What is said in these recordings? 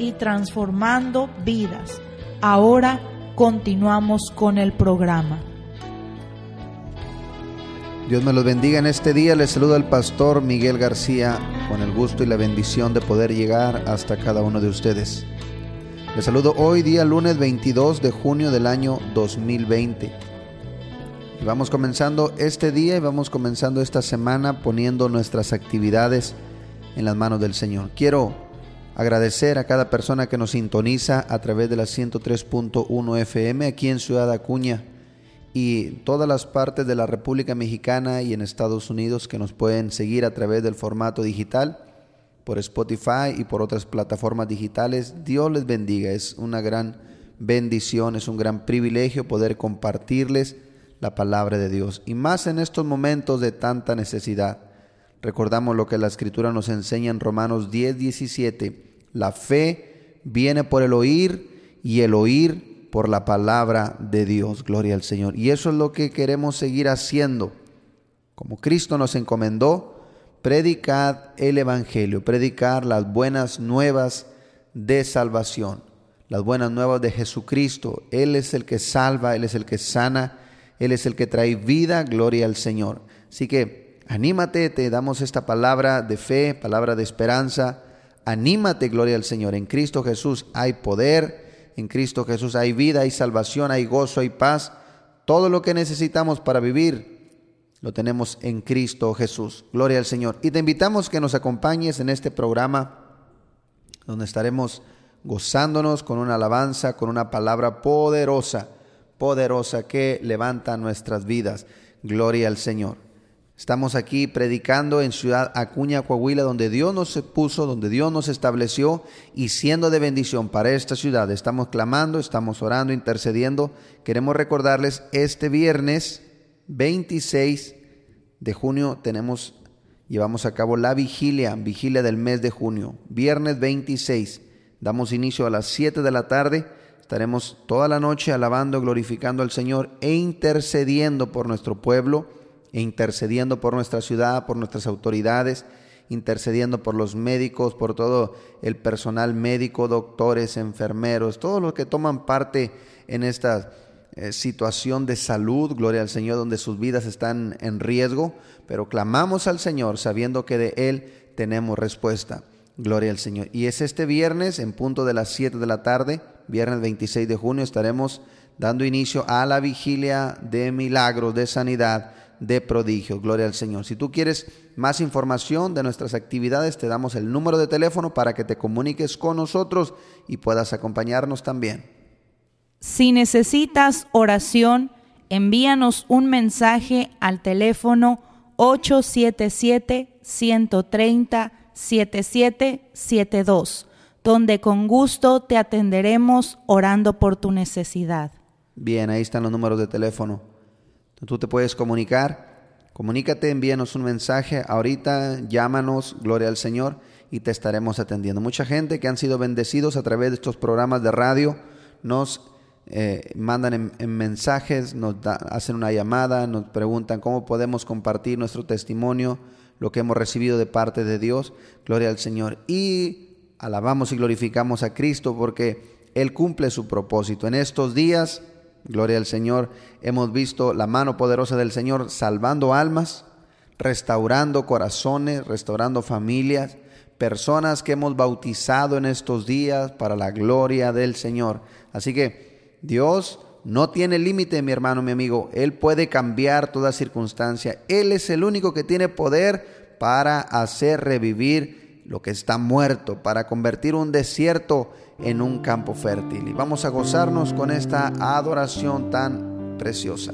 y transformando vidas. Ahora continuamos con el programa. Dios me los bendiga en este día. Les saluda el pastor Miguel García con el gusto y la bendición de poder llegar hasta cada uno de ustedes. Les saludo hoy día lunes 22 de junio del año 2020. Y vamos comenzando este día y vamos comenzando esta semana poniendo nuestras actividades en las manos del Señor. Quiero agradecer a cada persona que nos sintoniza a través de la 103.1 FM aquí en Ciudad Acuña y todas las partes de la República Mexicana y en Estados Unidos que nos pueden seguir a través del formato digital, por Spotify y por otras plataformas digitales. Dios les bendiga, es una gran bendición, es un gran privilegio poder compartirles la palabra de Dios. Y más en estos momentos de tanta necesidad. Recordamos lo que la Escritura nos enseña en Romanos 10, 17. La fe viene por el oír y el oír por la palabra de Dios. Gloria al Señor. Y eso es lo que queremos seguir haciendo. Como Cristo nos encomendó, predicad el Evangelio, predicar las buenas nuevas de salvación, las buenas nuevas de Jesucristo. Él es el que salva, Él es el que sana, Él es el que trae vida, gloria al Señor. Así que anímate, te damos esta palabra de fe, palabra de esperanza. Anímate, gloria al Señor. En Cristo Jesús hay poder en Cristo Jesús hay vida, hay salvación, hay gozo, hay paz. Todo lo que necesitamos para vivir lo tenemos en Cristo Jesús. Gloria al Señor. Y te invitamos que nos acompañes en este programa donde estaremos gozándonos con una alabanza, con una palabra poderosa, poderosa que levanta nuestras vidas. Gloria al Señor. Estamos aquí predicando en Ciudad Acuña, Coahuila, donde Dios nos puso, donde Dios nos estableció y siendo de bendición para esta ciudad. Estamos clamando, estamos orando, intercediendo. Queremos recordarles, este viernes 26 de junio tenemos, llevamos a cabo la vigilia, vigilia del mes de junio. Viernes 26, damos inicio a las 7 de la tarde. Estaremos toda la noche alabando, glorificando al Señor e intercediendo por nuestro pueblo e intercediendo por nuestra ciudad, por nuestras autoridades, intercediendo por los médicos, por todo el personal médico, doctores, enfermeros, todos los que toman parte en esta eh, situación de salud, gloria al Señor, donde sus vidas están en riesgo, pero clamamos al Señor sabiendo que de Él tenemos respuesta. Gloria al Señor. Y es este viernes, en punto de las 7 de la tarde, viernes 26 de junio, estaremos dando inicio a la vigilia de milagros, de sanidad, de prodigio. Gloria al Señor. Si tú quieres más información de nuestras actividades, te damos el número de teléfono para que te comuniques con nosotros y puedas acompañarnos también. Si necesitas oración, envíanos un mensaje al teléfono 877-130-7772, donde con gusto te atenderemos orando por tu necesidad. Bien, ahí están los números de teléfono. Tú te puedes comunicar, comunícate, envíanos un mensaje ahorita, llámanos, gloria al Señor, y te estaremos atendiendo. Mucha gente que han sido bendecidos a través de estos programas de radio nos eh, mandan en, mensajes, nos hacen una llamada, nos preguntan cómo podemos compartir nuestro testimonio, lo que hemos recibido de parte de Dios. Gloria al Señor. Y alabamos y glorificamos a Cristo porque Él cumple su propósito. En estos días Gloria al Señor. Hemos visto la mano poderosa del Señor salvando almas, restaurando corazones, restaurando familias, personas que hemos bautizado en estos días para la gloria del Señor. Así que Dios no tiene límite, mi hermano, mi amigo. Él puede cambiar toda circunstancia. Él es el único que tiene poder para hacer revivir lo que está muerto, para convertir un desierto en un campo fértil. Y vamos a gozarnos con esta adoración tan preciosa.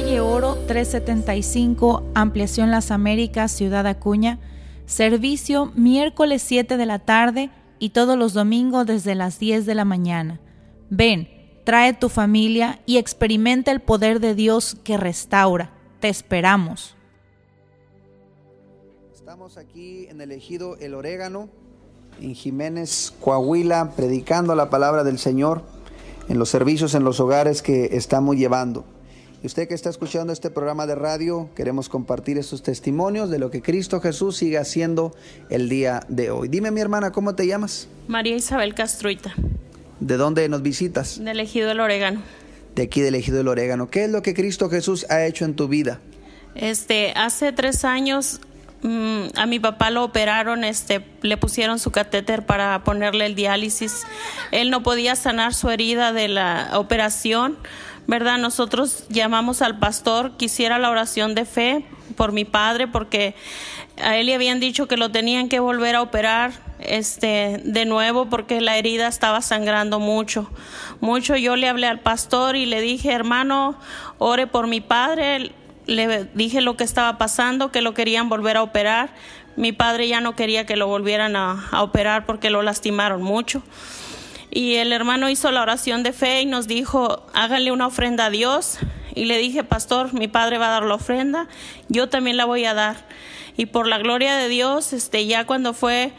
calle Oro 375, Ampliación Las Américas, Ciudad Acuña. Servicio miércoles 7 de la tarde y todos los domingos desde las 10 de la mañana. Ven, trae tu familia y experimenta el poder de Dios que restaura. Te esperamos. Estamos aquí en el ejido El Orégano, en Jiménez, Coahuila, predicando la palabra del Señor en los servicios en los hogares que estamos llevando. Y usted que está escuchando este programa de radio, queremos compartir estos testimonios de lo que Cristo Jesús sigue haciendo el día de hoy. Dime mi hermana, ¿cómo te llamas? María Isabel Castruita. ¿De dónde nos visitas? Del Ejido del Orégano. De aquí del Ejido del Orégano. ¿Qué es lo que Cristo Jesús ha hecho en tu vida? Este, hace tres años a mi papá lo operaron, este, le pusieron su catéter para ponerle el diálisis. Él no podía sanar su herida de la operación ¿verdad? Nosotros llamamos al pastor, quisiera la oración de fe por mi padre, porque a él le habían dicho que lo tenían que volver a operar este de nuevo porque la herida estaba sangrando mucho mucho yo le hablé al pastor y le dije hermano ore por mi padre le dije lo que estaba pasando que lo querían volver a operar mi padre ya no quería que lo volvieran a, operar porque lo lastimaron mucho y el hermano hizo la oración de fe y nos dijo, háganle una ofrenda a Dios. Y le dije, pastor, mi padre va a dar la ofrenda, yo también la voy a dar. Y por la gloria de Dios, este, ya cuando fue,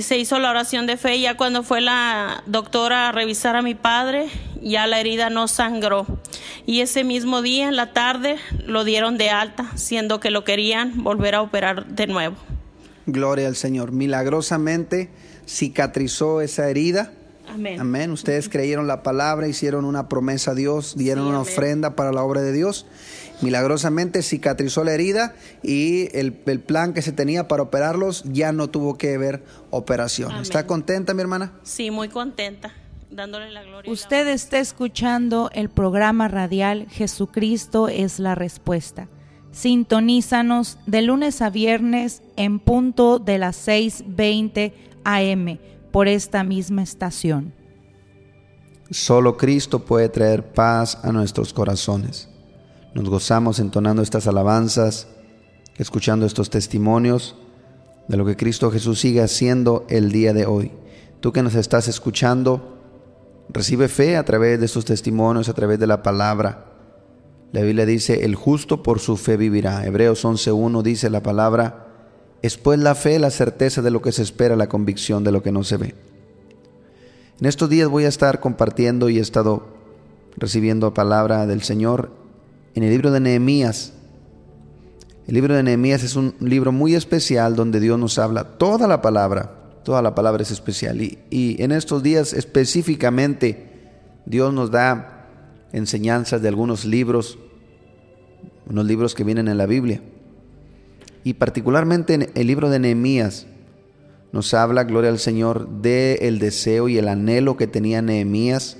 se hizo la oración de fe, ya cuando fue la doctora a revisar a mi padre, ya la herida no sangró. Y ese mismo día, en la tarde, lo dieron de alta, siendo que lo querían volver a operar de nuevo. Gloria al Señor. Milagrosamente cicatrizó esa herida Amén. Ustedes creyeron la palabra, hicieron una promesa a Dios, dieron una ofrenda para la obra de Dios. Milagrosamente cicatrizó la herida y el, plan que se tenía para operarlos ya no tuvo que ver operación. ¿Está contenta, mi hermana? Sí, muy contenta. Dándole la gloria. Usted está escuchando el programa radial Jesucristo es la respuesta. Sintonízanos de lunes a viernes en punto de las 6:20 AM por esta misma estación. Solo Cristo puede traer paz a nuestros corazones. Nos gozamos entonando estas alabanzas, escuchando estos testimonios de lo que Cristo Jesús sigue haciendo el día de hoy. Tú que nos estás escuchando, recibe fe a través de estos testimonios, a través de la palabra. La Biblia dice, el justo por su fe vivirá. Hebreos 11.1 dice la palabra, es pues la fe, la certeza de lo que se espera, la convicción de lo que no se ve. En estos días voy a estar compartiendo y he estado recibiendo palabra del Señor en el libro de Nehemías. El libro de Nehemías es un libro muy especial donde Dios nos habla toda la palabra, toda la palabra es especial. Y, y en estos días específicamente Dios nos da enseñanzas de algunos libros, unos libros que vienen en la Biblia. Y particularmente en el libro de Nehemías nos habla, gloria al Señor, de el deseo y el anhelo que tenía Nehemías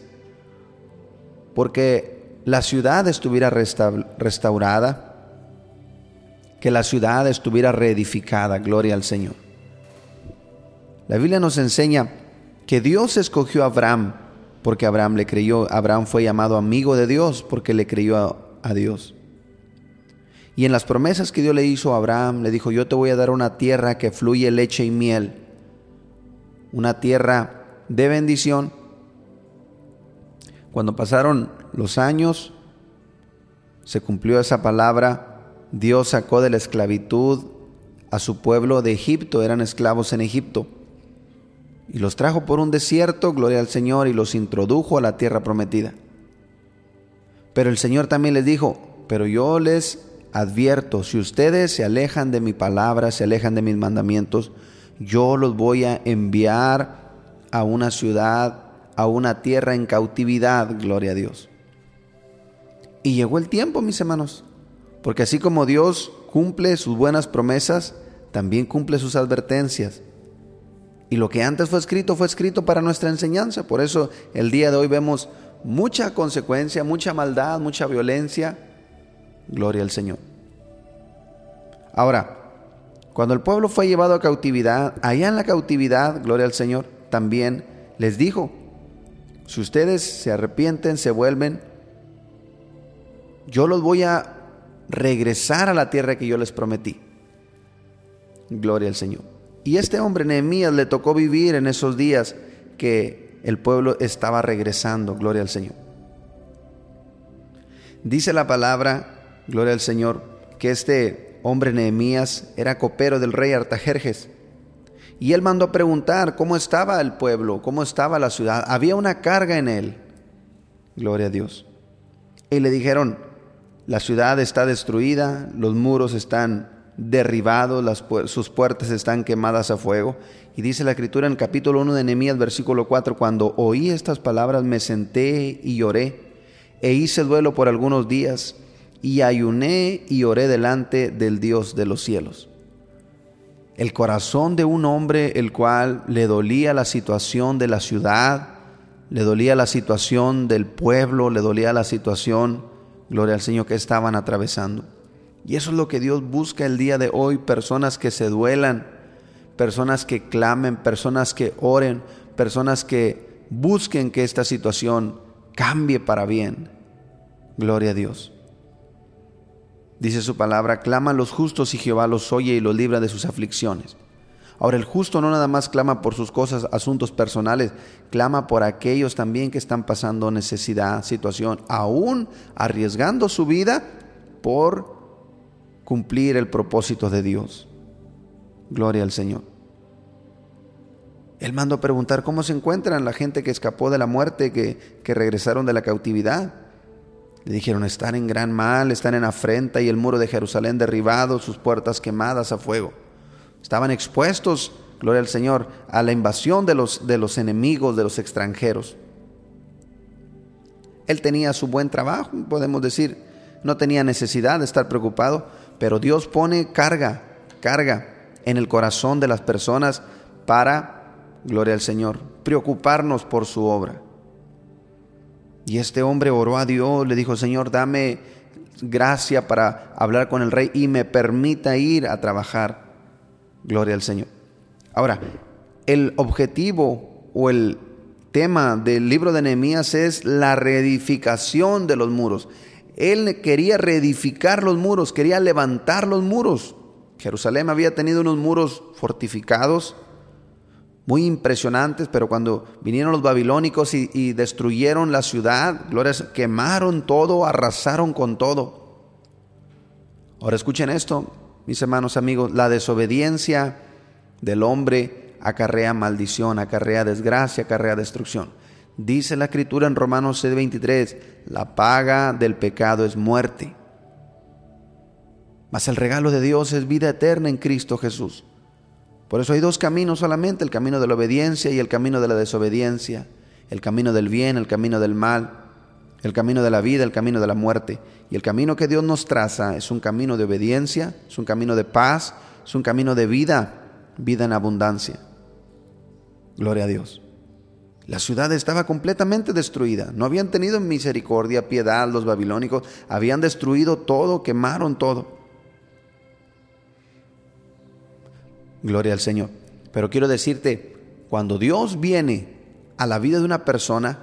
porque la ciudad estuviera restaurada, que la ciudad estuviera reedificada, gloria al Señor. La Biblia nos enseña que Dios escogió a Abraham porque Abraham le creyó. Abraham fue llamado amigo de Dios porque le creyó a, a Dios. Y en las promesas que Dios le hizo a Abraham, le dijo, yo te voy a dar una tierra que fluye leche y miel, una tierra de bendición. Cuando pasaron los años, se cumplió esa palabra, Dios sacó de la esclavitud a su pueblo de Egipto, eran esclavos en Egipto, y los trajo por un desierto, gloria al Señor, y los introdujo a la tierra prometida. Pero el Señor también les dijo, pero yo les advierto, si ustedes se alejan de mi palabra, se alejan de mis mandamientos, yo los voy a enviar a una ciudad, a una tierra en cautividad, gloria a Dios. Y llegó el tiempo, mis hermanos, porque así como Dios cumple sus buenas promesas, también cumple sus advertencias. Y lo que antes fue escrito fue escrito para nuestra enseñanza. Por eso el día de hoy vemos mucha consecuencia, mucha maldad, mucha violencia, Gloria al Señor. Ahora, cuando el pueblo fue llevado a cautividad, allá en la cautividad, gloria al Señor, también les dijo, si ustedes se arrepienten, se vuelven, yo los voy a regresar a la tierra que yo les prometí. Gloria al Señor. Y este hombre, Nehemías, le tocó vivir en esos días que el pueblo estaba regresando. Gloria al Señor. Dice la palabra, gloria al Señor, que este hombre Nehemías era copero del rey Artajerjes. Y él mandó a preguntar cómo estaba el pueblo, cómo estaba la ciudad. Había una carga en él. Gloria a Dios. Y le dijeron, la ciudad está destruida, los muros están derribados, las sus puertas están quemadas a fuego. Y dice la escritura en el capítulo 1 de Nehemías, versículo 4, cuando oí estas palabras me senté y lloré, e hice duelo por algunos días, y ayuné y oré delante del Dios de los cielos el corazón de un hombre el cual le dolía la situación de la ciudad, le dolía la situación del pueblo, le dolía la situación, gloria al Señor, que estaban atravesando. Y eso es lo que Dios busca el día de hoy, personas que se duelan, personas que clamen, personas que oren, personas que busquen que esta situación cambie para bien. Gloria a Dios. Dice su palabra, claman los justos y Jehová los oye y los libra de sus aflicciones. Ahora el justo no nada más clama por sus cosas, asuntos personales, clama por aquellos también que están pasando necesidad, situación, aún arriesgando su vida por cumplir el propósito de Dios. Gloria al Señor. Él mandó a preguntar cómo se encuentran la gente que escapó de la muerte, que, que regresaron de la cautividad. Le dijeron, están en gran mal, están en afrenta y el muro de Jerusalén derribado, sus puertas quemadas a fuego. Estaban expuestos, gloria al Señor, a la invasión de los, de los enemigos, de los extranjeros. Él tenía su buen trabajo, podemos decir, no tenía necesidad de estar preocupado, pero Dios pone carga, carga en el corazón de las personas para, gloria al Señor, preocuparnos por su obra. Y este hombre oró a Dios, le dijo, Señor, dame gracia para hablar con el rey y me permita ir a trabajar. Gloria al Señor. Ahora, el objetivo o el tema del libro de Nehemías es la reedificación de los muros. Él quería reedificar los muros, quería levantar los muros. Jerusalén había tenido unos muros fortificados, muy impresionantes, pero cuando vinieron los babilónicos y, destruyeron la ciudad, glorias, quemaron todo, arrasaron con todo. Ahora escuchen esto, mis hermanos amigos, la desobediencia del hombre acarrea maldición, acarrea desgracia, acarrea destrucción. Dice la escritura en Romanos 6:23, la paga del pecado es muerte. Mas el regalo de Dios es vida eterna en Cristo Jesús. Por eso hay dos caminos solamente, el camino de la obediencia y el camino de la desobediencia, el camino del bien, el camino del mal, el camino de la vida, el camino de la muerte. Y el camino que Dios nos traza es un camino de obediencia, es un camino de paz, es un camino de vida, vida en abundancia. Gloria a Dios. La ciudad estaba completamente destruida. No habían tenido misericordia, piedad los babilónicos. Habían destruido todo, quemaron todo. Gloria al Señor. Pero quiero decirte, cuando Dios viene a la vida de una persona,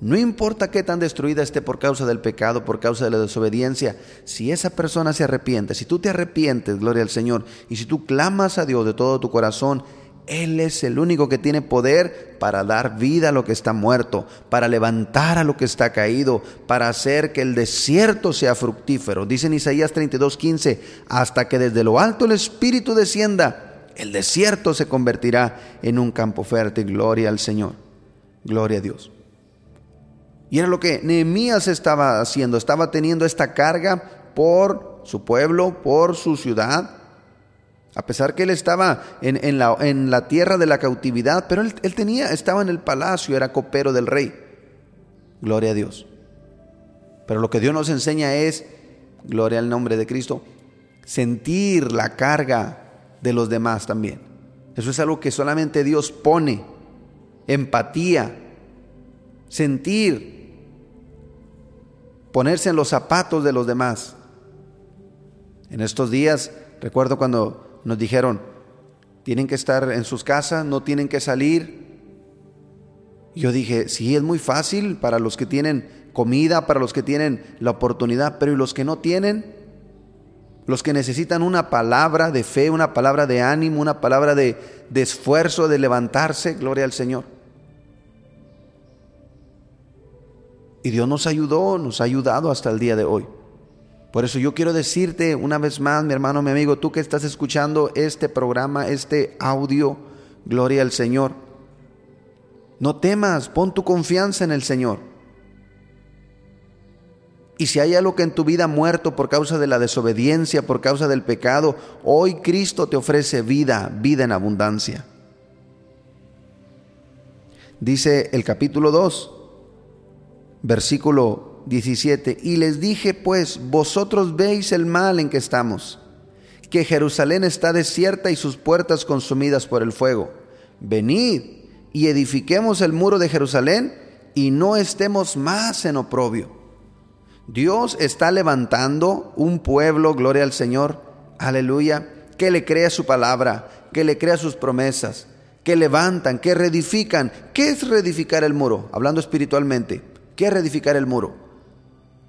no importa qué tan destruida esté por causa del pecado, por causa de la desobediencia, si esa persona se arrepiente, si tú te arrepientes, gloria al Señor, y si tú clamas a Dios de todo tu corazón, Él es el único que tiene poder para dar vida a lo que está muerto, para levantar a lo que está caído, para hacer que el desierto sea fructífero. Dice en Isaías 32:15, hasta que desde lo alto el Espíritu descienda el desierto se convertirá en un campo fértil. Gloria al Señor. Gloria a Dios. Y era lo que Nehemías estaba haciendo. Estaba teniendo esta carga por su pueblo, por su ciudad. A pesar que él estaba en, la, tierra de la cautividad, pero él, él tenía, estaba en el palacio, era copero del rey. Gloria a Dios. Pero lo que Dios nos enseña es, gloria al nombre de Cristo, sentir la carga de los demás también. Eso es algo que solamente Dios pone. Empatía, sentir, ponerse en los zapatos de los demás. En estos días, recuerdo cuando nos dijeron, tienen que estar en sus casas, no tienen que salir. Yo dije, sí, es muy fácil para los que tienen comida, para los que tienen la oportunidad, pero ¿y los que no tienen? Los que necesitan una palabra de fe, una palabra de ánimo, una palabra de, de esfuerzo, de levantarse, gloria al Señor. Y Dios nos ayudó, nos ha ayudado hasta el día de hoy. Por eso yo quiero decirte una vez más, mi hermano, mi amigo, tú que estás escuchando este programa, este audio, gloria al Señor. No temas, pon tu confianza en el Señor. Y si hay algo que en tu vida muerto por causa de la desobediencia, por causa del pecado, hoy Cristo te ofrece vida, vida en abundancia. Dice el capítulo 2, versículo 17, y les dije pues, vosotros veis el mal en que estamos, que Jerusalén está desierta y sus puertas consumidas por el fuego. Venid y edifiquemos el muro de Jerusalén y no estemos más en oprobio. Dios está levantando un pueblo, gloria al Señor, aleluya, que le crea su palabra, que le crea sus promesas, que levantan, que reedifican. ¿Qué es reedificar el muro? Hablando espiritualmente, ¿qué es reedificar el muro?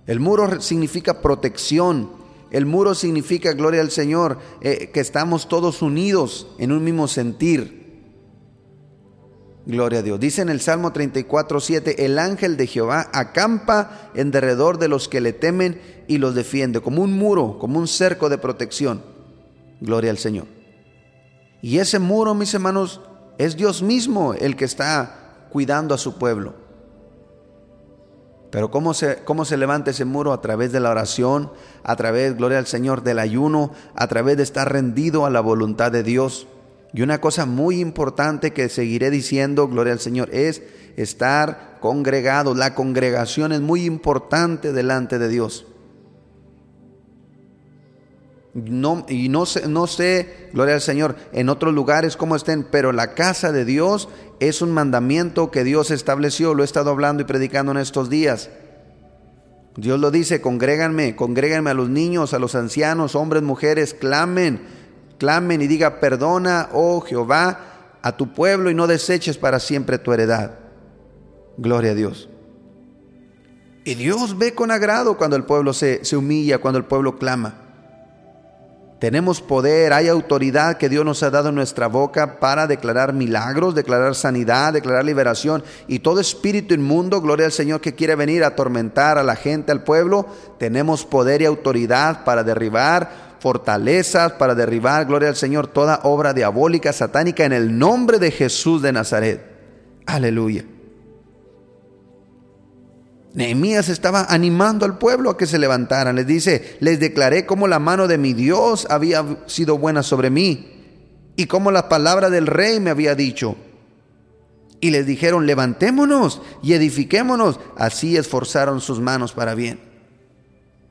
El muro significa protección. El muro significa, gloria al Señor, eh, que estamos todos unidos en un mismo sentir. Gloria a Dios. Dice en el Salmo 34, 7, el ángel de Jehová acampa en derredor de los que le temen y los defiende, como un muro, como un cerco de protección. Gloria al Señor. Y ese muro, mis hermanos, es Dios mismo el que está cuidando a su pueblo. Pero ¿cómo se, ¿cómo se levanta ese muro? A través de la oración, a través, gloria al Señor, del ayuno, a través de estar rendido a la voluntad de Dios. Y una cosa muy importante que seguiré diciendo, gloria al Señor, es estar congregado. La congregación es muy importante delante de Dios. No, y no sé, no sé, gloria al Señor, en otros lugares cómo estén, pero la casa de Dios es un mandamiento que Dios estableció, lo he estado hablando y predicando en estos días. Dios lo dice, congréganme, congréganme a los niños, a los ancianos, hombres, mujeres, clamen, clamen y diga, perdona, oh Jehová, a tu pueblo y no deseches para siempre tu heredad. Gloria a Dios. Y Dios ve con agrado cuando el pueblo se, se humilla, cuando el pueblo clama. Tenemos poder, hay autoridad que Dios nos ha dado en nuestra boca para declarar milagros, declarar sanidad, declarar liberación. Y todo espíritu inmundo, gloria al Señor, que quiere venir a atormentar a la gente, al pueblo, tenemos poder y autoridad para derribar fortalezas, para derribar, gloria al Señor, toda obra diabólica, satánica, en el nombre de Jesús de Nazaret. Aleluya. Nehemías estaba animando al pueblo a que se levantaran. Les dice, les declaré cómo la mano de mi Dios había sido buena sobre mí y cómo la palabra del rey me había dicho. Y les dijeron, levantémonos y edifiquémonos. Así esforzaron sus manos para bien.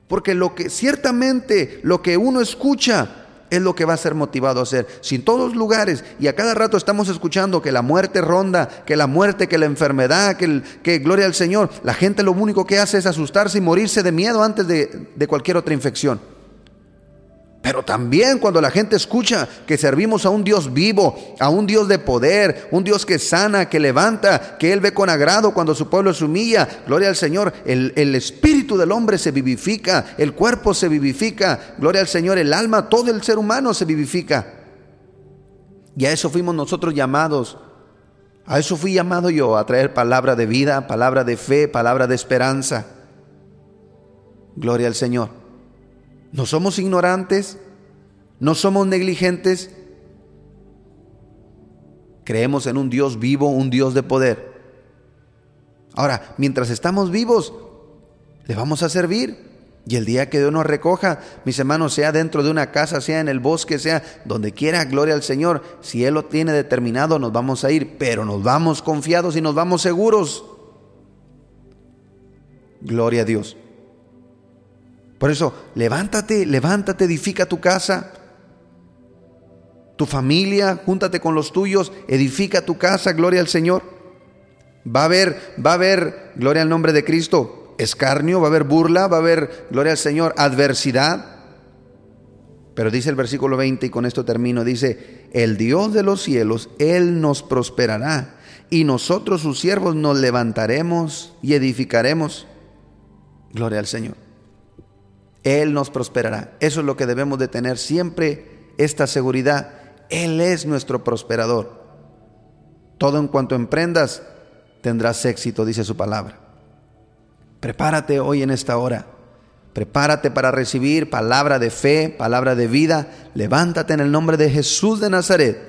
Porque lo que ciertamente lo que uno escucha es lo que va a ser motivado a hacer. Si en todos lugares y a cada rato estamos escuchando que la muerte ronda, que la muerte, que la enfermedad, que, que gloria al Señor, la gente lo único que hace es asustarse y morirse de miedo antes de, de cualquier otra infección. Pero también cuando la gente escucha que servimos a un Dios vivo, a un Dios de poder, un Dios que sana, que levanta, que Él ve con agrado cuando su pueblo se humilla, gloria al Señor, el, el espíritu del hombre se vivifica, el cuerpo se vivifica, gloria al Señor, el alma, todo el ser humano se vivifica. Y a eso fuimos nosotros llamados. A eso fui llamado yo, a traer palabra de vida, palabra de fe, palabra de esperanza. Gloria al Señor. No somos ignorantes, no somos negligentes. Creemos en un Dios vivo, un Dios de poder. Ahora, mientras estamos vivos, le vamos a servir. Y el día que Dios nos recoja, mis hermanos, sea dentro de una casa, sea en el bosque, sea donde quiera, gloria al Señor. Si Él lo tiene determinado, nos vamos a ir, pero nos vamos confiados y nos vamos seguros. Gloria a Dios. Por eso, levántate, levántate, edifica tu casa, tu familia, júntate con los tuyos, edifica tu casa, gloria al Señor. Va a haber, va a haber, gloria al nombre de Cristo, escarnio, va a haber burla, va a haber, gloria al Señor, adversidad. Pero dice el versículo 20, y con esto termino, dice, el Dios de los cielos, Él nos prosperará, y nosotros sus siervos nos levantaremos y edificaremos. Gloria al Señor. Él nos prosperará. Eso es lo que debemos de tener siempre, esta seguridad. Él es nuestro prosperador. Todo en cuanto emprendas, tendrás éxito, dice su palabra. Prepárate hoy en esta hora. Prepárate para recibir palabra de fe, palabra de vida. Levántate en el nombre de Jesús de Nazaret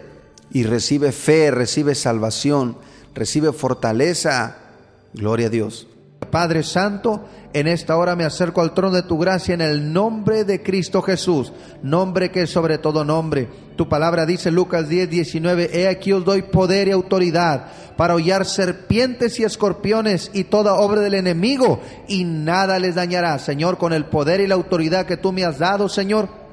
y recibe fe, recibe salvación, recibe fortaleza. Gloria a Dios. Padre Santo, en esta hora me acerco al trono de tu gracia en el nombre de Cristo Jesús, nombre que es sobre todo nombre. Tu palabra dice Lucas 10, 19, he aquí os doy poder y autoridad para hollar serpientes y escorpiones y toda obra del enemigo y nada les dañará. Señor, con el poder y la autoridad que tú me has dado, Señor,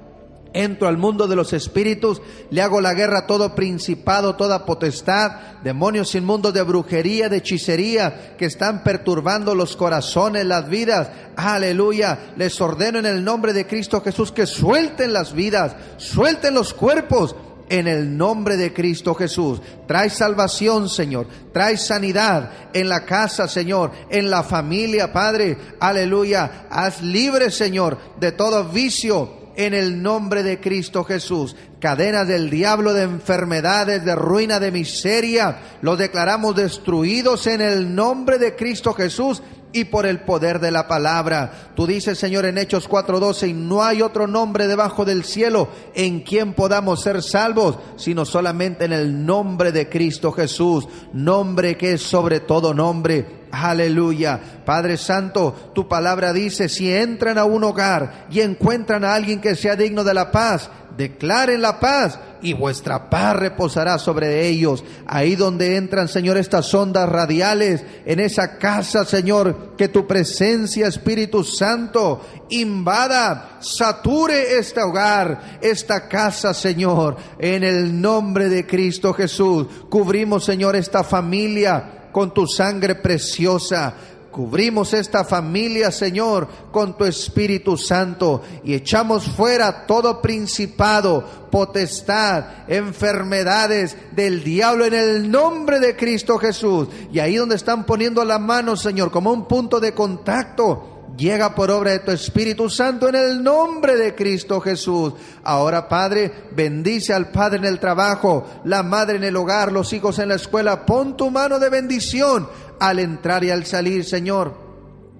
entro al mundo de los espíritus, le hago la guerra a todo principado, toda potestad, demonios inmundos de brujería, de hechicería, que están perturbando los corazones, las vidas. Aleluya. Les ordeno en el nombre de Cristo Jesús que suelten las vidas, suelten los cuerpos. En el nombre de Cristo Jesús. Trae salvación, Señor. Trae sanidad en la casa, Señor. En la familia, Padre. Aleluya. Haz libre, Señor, de todo vicio, en el nombre de Cristo Jesús. Cadenas del diablo, de enfermedades, de ruina, de miseria, los declaramos destruidos en el nombre de Cristo Jesús y por el poder de la palabra. Tú dices, Señor, en Hechos 4:12, y no hay otro nombre debajo del cielo en quien podamos ser salvos, sino solamente en el nombre de Cristo Jesús, nombre que es sobre todo nombre. Aleluya. Padre Santo, tu palabra dice, si entran a un hogar y encuentran a alguien que sea digno de la paz, declaren la paz y vuestra paz reposará sobre ellos. Ahí donde entran, Señor, estas ondas radiales, en esa casa, Señor, que tu presencia, Espíritu Santo, invada, sature este hogar, esta casa, Señor, en el nombre de Cristo Jesús. Cubrimos, Señor, esta familia con tu sangre preciosa. Cubrimos esta familia, Señor, con tu Espíritu Santo y echamos fuera todo principado, potestad, enfermedades del diablo en el nombre de Cristo Jesús. Y ahí donde están poniendo la mano, Señor, como un punto de contacto, llega por obra de tu Espíritu Santo en el nombre de Cristo Jesús. Ahora, Padre, bendice al Padre en el trabajo, la madre en el hogar, los hijos en la escuela. Pon tu mano de bendición al entrar y al salir, Señor.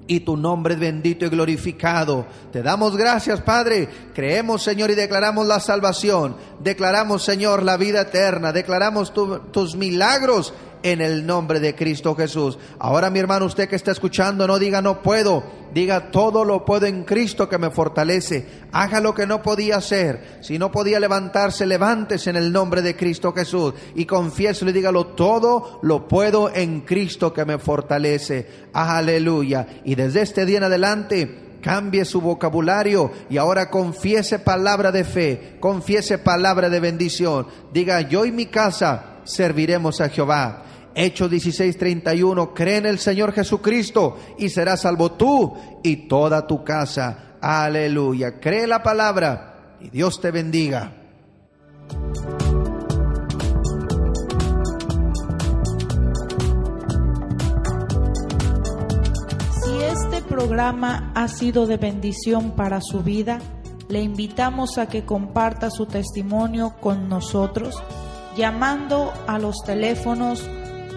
Y tu nombre es bendito y glorificado. Te damos gracias, Padre. Creemos, Señor, y declaramos la salvación. Declaramos, Señor, la vida eterna. Declaramos tus milagros en el nombre de Cristo Jesús. Ahora mi hermano, usted que está escuchando, no diga no puedo, diga todo lo puedo en Cristo que me fortalece. Haga lo que no podía hacer. Si no podía levantarse, levántese en el nombre de Cristo Jesús y confiéselo y dígalo todo lo puedo en Cristo que me fortalece. Aleluya. Y desde este día en adelante, cambie su vocabulario y ahora confiese palabra de fe, confiese palabra de bendición. Diga, yo y mi casa serviremos a Jehová. Hechos 16:31, cree en el Señor Jesucristo y serás salvo tú y toda tu casa. Aleluya. Cree la palabra y Dios te bendiga. Si este programa ha sido de bendición para su vida, le invitamos a que comparta su testimonio con nosotros llamando a los teléfonos